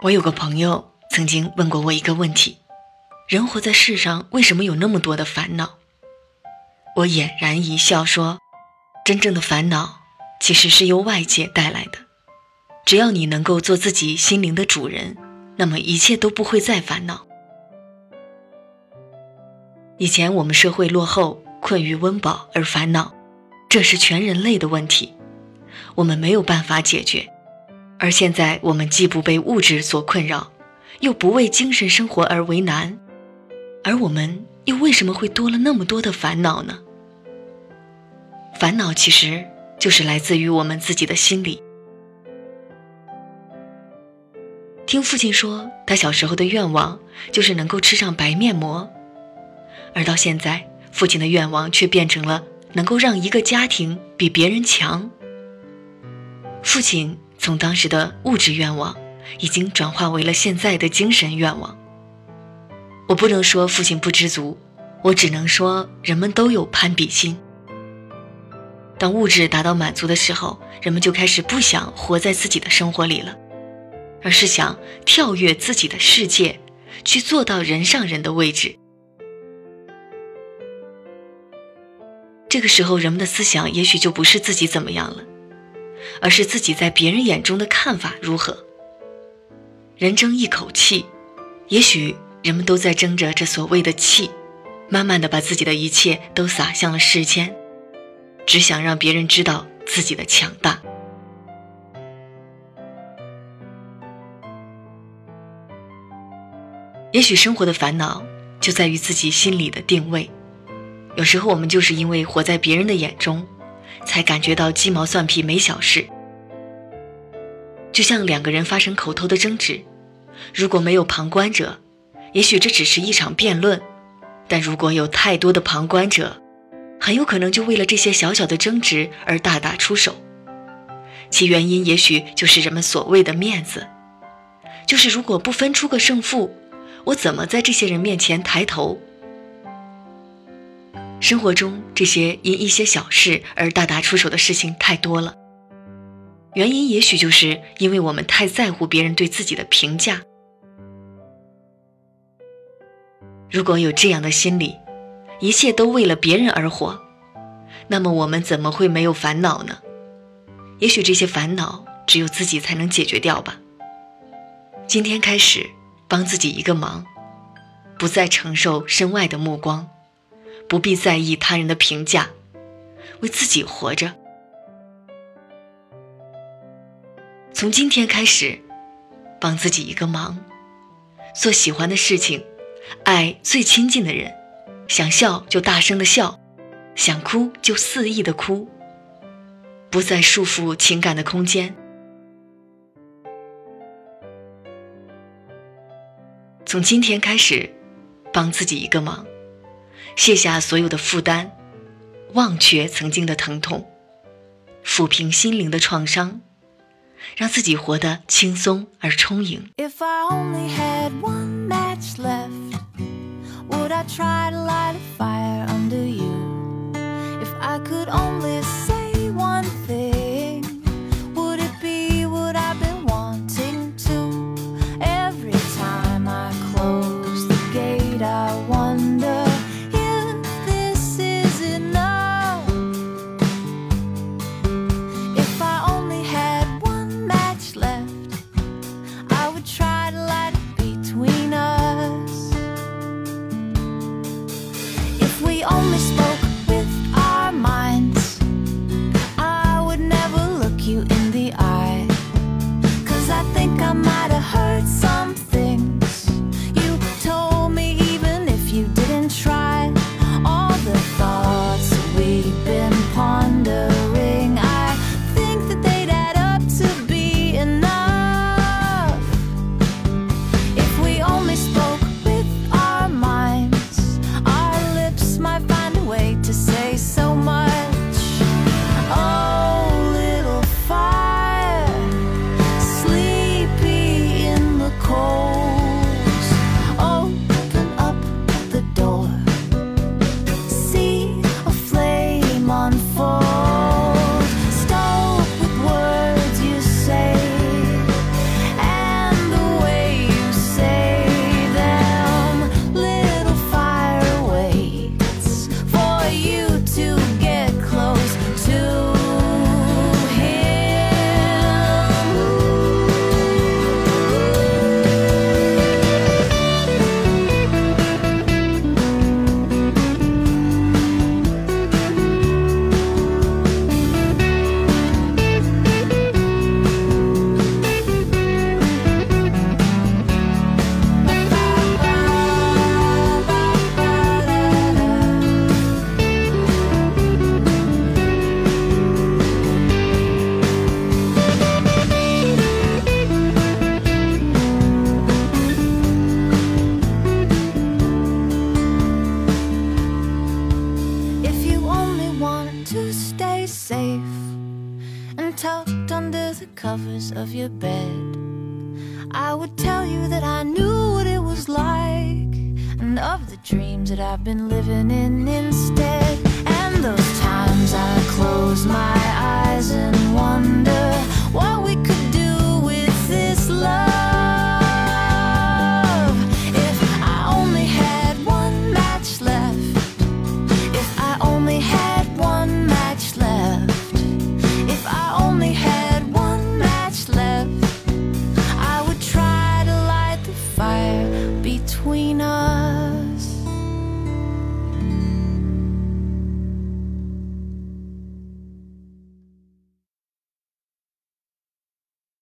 我有个朋友曾经问过我一个问题：人活在世上，为什么有那么多的烦恼？我俨然一笑说：“真正的烦恼其实是由外界带来的。只要你能够做自己心灵的主人，那么一切都不会再烦恼。以前我们社会落后，困于温饱而烦恼，这是全人类的问题，我们没有办法解决。”而现在，我们既不被物质所困扰，又不为精神生活而为难，而我们又为什么会多了那么多的烦恼呢？烦恼其实就是来自于我们自己的心里。听父亲说，他小时候的愿望就是能够吃上白面膜，而到现在，父亲的愿望却变成了能够让一个家庭比别人强。父亲。从当时的物质愿望，已经转化为了现在的精神愿望。我不能说父亲不知足，我只能说人们都有攀比心。当物质达到满足的时候，人们就开始不想活在自己的生活里了，而是想跳跃自己的世界，去做到人上人的位置。这个时候，人们的思想也许就不是自己怎么样了。而是自己在别人眼中的看法如何？人争一口气，也许人们都在争着这所谓的气，慢慢的把自己的一切都洒向了世间，只想让别人知道自己的强大。也许生活的烦恼就在于自己心里的定位，有时候我们就是因为活在别人的眼中。才感觉到鸡毛蒜皮没小事，就像两个人发生口头的争执，如果没有旁观者，也许这只是一场辩论；但如果有太多的旁观者，很有可能就为了这些小小的争执而大打出手。其原因也许就是人们所谓的面子，就是如果不分出个胜负，我怎么在这些人面前抬头？生活中这些因一些小事而大打出手的事情太多了，原因也许就是因为我们太在乎别人对自己的评价。如果有这样的心理，一切都为了别人而活，那么我们怎么会没有烦恼呢？也许这些烦恼只有自己才能解决掉吧。今天开始，帮自己一个忙，不再承受身外的目光。不必在意他人的评价，为自己活着。从今天开始，帮自己一个忙，做喜欢的事情，爱最亲近的人，想笑就大声的笑，想哭就肆意的哭，不再束缚情感的空间。从今天开始，帮自己一个忙。卸下所有的负担，忘却曾经的疼痛，抚平心灵的创伤，让自己活得轻松而充盈。Would I try to light a fire to stay safe and tucked under the covers of your bed. I would tell you that I knew what it was like and of the dreams that I've been living in instead. And those times I close my eyes and wonder.